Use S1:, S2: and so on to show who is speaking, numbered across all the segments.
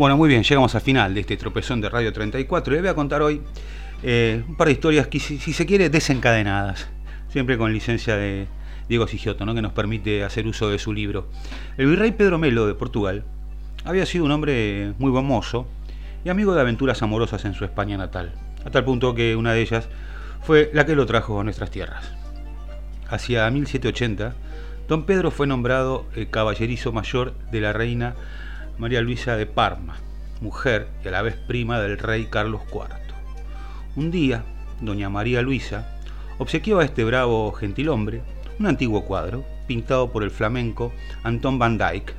S1: Bueno, muy bien, llegamos al final de este tropezón de Radio 34 y voy a contar hoy eh, un par de historias que, si, se quiere, desencadenadas, siempre con licencia de Diego Sigioto, ¿no? que nos permite hacer uso de su libro. El virrey Pedro Melo de Portugal había sido un hombre muy buen mozo y amigo de aventuras amorosas en su España natal, a tal punto que una de ellas fue la que lo trajo a nuestras tierras. Hacia 1780, don Pedro fue nombrado el caballerizo mayor de la reina María Luisa de Parma, mujer y a la vez prima del rey Carlos IV. Un día, doña María Luisa obsequió a este bravo gentilhombre un antiguo cuadro pintado por el flamenco Anton van Dyck.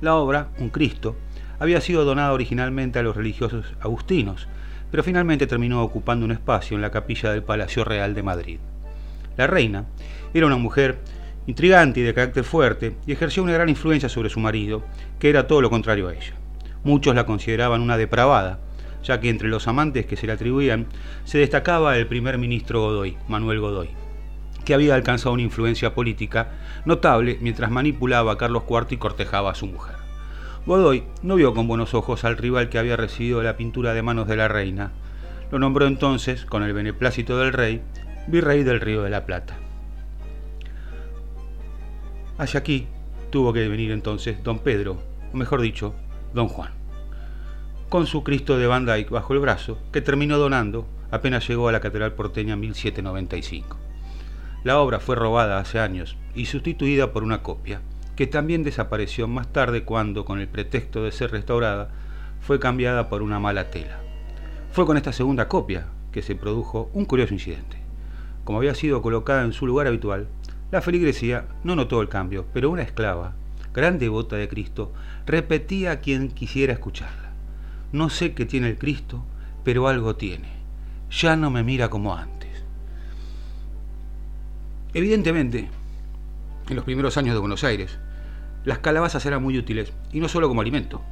S1: La obra, Un Cristo, había sido donada originalmente a los religiosos agustinos, pero finalmente terminó ocupando un espacio en la capilla del Palacio Real de Madrid. La reina era una mujer intrigante y de carácter fuerte, y ejerció una gran influencia sobre su marido, que era todo lo contrario a ella. Muchos la consideraban una depravada, ya que entre los amantes que se le atribuían se destacaba el primer ministro Godoy, Manuel Godoy, que había alcanzado una influencia política notable mientras manipulaba a Carlos IV y cortejaba a su mujer. Godoy no vio con buenos ojos al rival que había recibido la pintura de manos de la reina. Lo nombró entonces, con el beneplácito del rey, virrey del Río de la Plata. Hacia aquí tuvo que venir entonces don Pedro, o mejor dicho, don Juan, con su Cristo de Van Dyck bajo el brazo, que terminó donando apenas llegó a la Catedral porteña en 1795. La obra fue robada hace años y sustituida por una copia, que también desapareció más tarde cuando, con el pretexto de ser restaurada, fue cambiada por una mala tela. Fue con esta segunda copia que se produjo un curioso incidente. Como había sido colocada en su lugar habitual, la feligresía no notó el cambio, pero una esclava, gran devota de Cristo, repetía a quien quisiera escucharla. No sé qué tiene el Cristo, pero algo tiene. Ya no me mira como antes. Evidentemente, en los primeros años de Buenos Aires, las calabazas eran muy útiles, y no solo como alimento.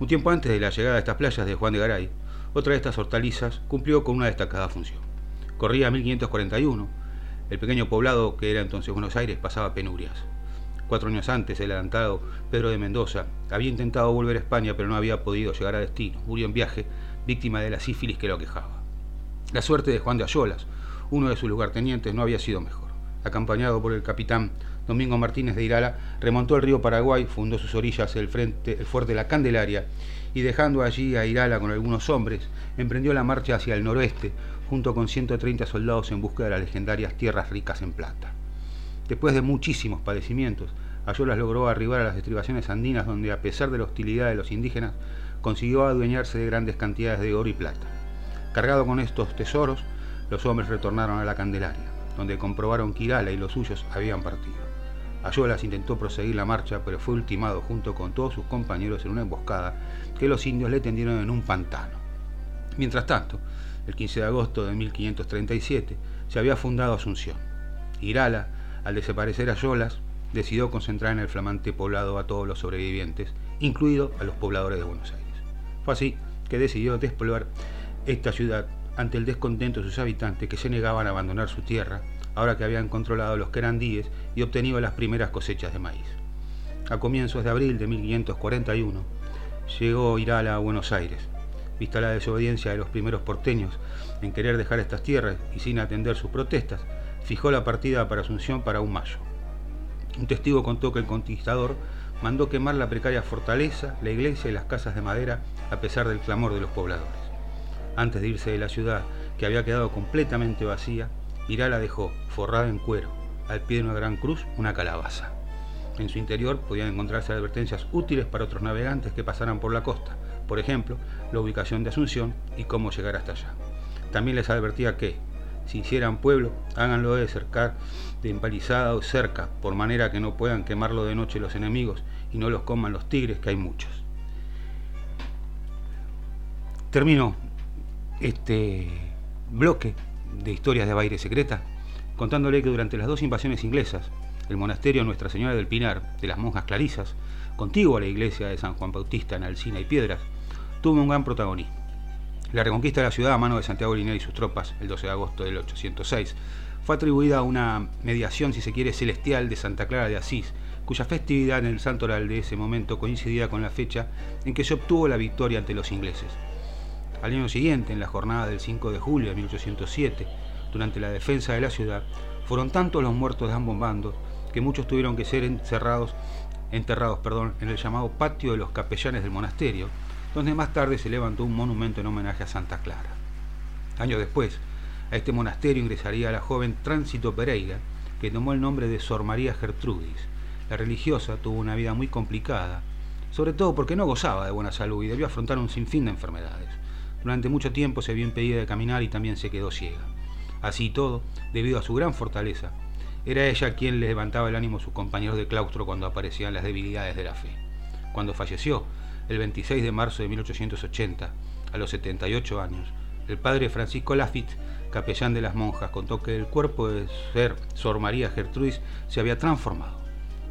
S1: Un tiempo antes de la llegada de estas playas de Juan de Garay, otra de estas hortalizas cumplió con una destacada función. Corría 1541, el pequeño poblado que era entonces Buenos Aires pasaba penurias. Cuatro años antes, el adelantado Pedro de Mendoza había intentado volver a España, pero no había podido llegar a destino. Murió en viaje, víctima de la sífilis que lo aquejaba. La suerte de Juan de Ayolas, uno de sus lugartenientes, no había sido mejor. Acompañado por el capitán Domingo Martínez de Irala, remontó el río Paraguay, fundó sus orillas el, frente, el fuerte La Candelaria y dejando allí a Irala con algunos hombres, emprendió la marcha hacia el noroeste, junto con 130 soldados en busca de las legendarias tierras ricas en plata. Después de muchísimos padecimientos, Ayolas logró arribar a las estribaciones andinas donde, a pesar de la hostilidad de los indígenas, consiguió adueñarse de grandes cantidades de oro y plata. Cargado con estos tesoros, los hombres retornaron a la Candelaria, donde comprobaron que Irala y los suyos habían partido. Ayolas intentó proseguir la marcha, pero fue ultimado junto con todos sus compañeros en una emboscada que los indios le tendieron en un pantano. Mientras tanto, el 15 de agosto de 1537, se había fundado Asunción. Irala, al desaparecer Ayolas, decidió concentrar en el flamante poblado a todos los sobrevivientes, incluido a los pobladores de Buenos Aires. Fue así que decidió despoblar esta ciudad ante el descontento de sus habitantes que se negaban a abandonar su tierra, ahora que habían controlado los querandíes y obtenido las primeras cosechas de maíz. A comienzos de abril de 1541, llegó Irala a Buenos Aires, vista la desobediencia de los primeros porteños en querer dejar estas tierras y sin atender sus protestas, fijó la partida para Asunción para un mayo. Un testigo contó que el conquistador mandó quemar la precaria fortaleza, la iglesia y las casas de madera a pesar del clamor de los pobladores. Antes de irse de la ciudad, que había quedado completamente vacía, Irala dejó, forrada en cuero, al pie de una gran cruz, una calabaza. En su interior podían encontrarse advertencias útiles para otros navegantes que pasaran por la costa, por ejemplo, la ubicación de Asunción y cómo llegar hasta allá. También les advertía que, si hicieran pueblo, háganlo de cercar de empalizada o cerca, por manera que no puedan quemarlo de noche los enemigos y no los coman los tigres, que hay muchos. Termino este bloque de historias de Baile Secreta contándole que durante las dos invasiones inglesas, el monasterio Nuestra Señora del Pinar, de las monjas clarisas, contiguo a la iglesia de San Juan Bautista en Alcina y Piedras, tuvo un gran protagonismo. La reconquista de la ciudad a mano de Santiago Linea y sus tropas, el 12 de agosto del 806, fue atribuida a una mediación, si se quiere, celestial de Santa Clara de Asís, cuya festividad en el santoral de ese momento coincidía con la fecha en que se obtuvo la victoria ante los ingleses. Al año siguiente, en la jornada del 5 de julio de 1807, durante la defensa de la ciudad, fueron tantos los muertos de ambos bandos que muchos tuvieron que ser encerrados, enterrados perdón, en el llamado patio de los capellanes del monasterio, donde más tarde se levantó un monumento en homenaje a Santa Clara. Años después, a este monasterio ingresaría la joven Tránsito Pereira, que tomó el nombre de Sor María Gertrudis. La religiosa tuvo una vida muy complicada, sobre todo porque no gozaba de buena salud y debió afrontar un sinfín de enfermedades. Durante mucho tiempo se vio impedida de caminar y también se quedó ciega. Así y todo, debido a su gran fortaleza, era ella quien le levantaba el ánimo a sus compañeros de claustro cuando aparecían las debilidades de la fe. Cuando falleció, el 26 de marzo de 1880, a los 78 años, el padre Francisco Lafitte, capellán de las monjas, contó que el cuerpo de ser Sor María Gertrudis se había transformado.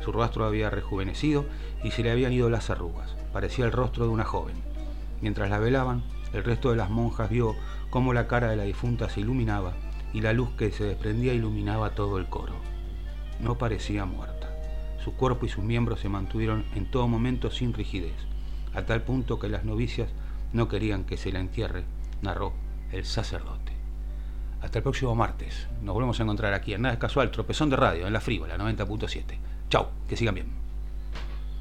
S1: Su rostro había rejuvenecido y se le habían ido las arrugas. Parecía el rostro de una joven. Mientras la velaban, el resto de las monjas vio cómo la cara de la difunta se iluminaba y la luz que se desprendía iluminaba todo el coro. No parecía muerta. Su cuerpo y sus miembros se mantuvieron en todo momento sin rigidez, a tal punto que las novicias no querían que se la entierre, narró el sacerdote. Hasta el próximo martes. Nos volvemos a encontrar aquí en Nada es Casual, Tropezón de Radio, en la Frívola 90.7. Chau, que sigan bien.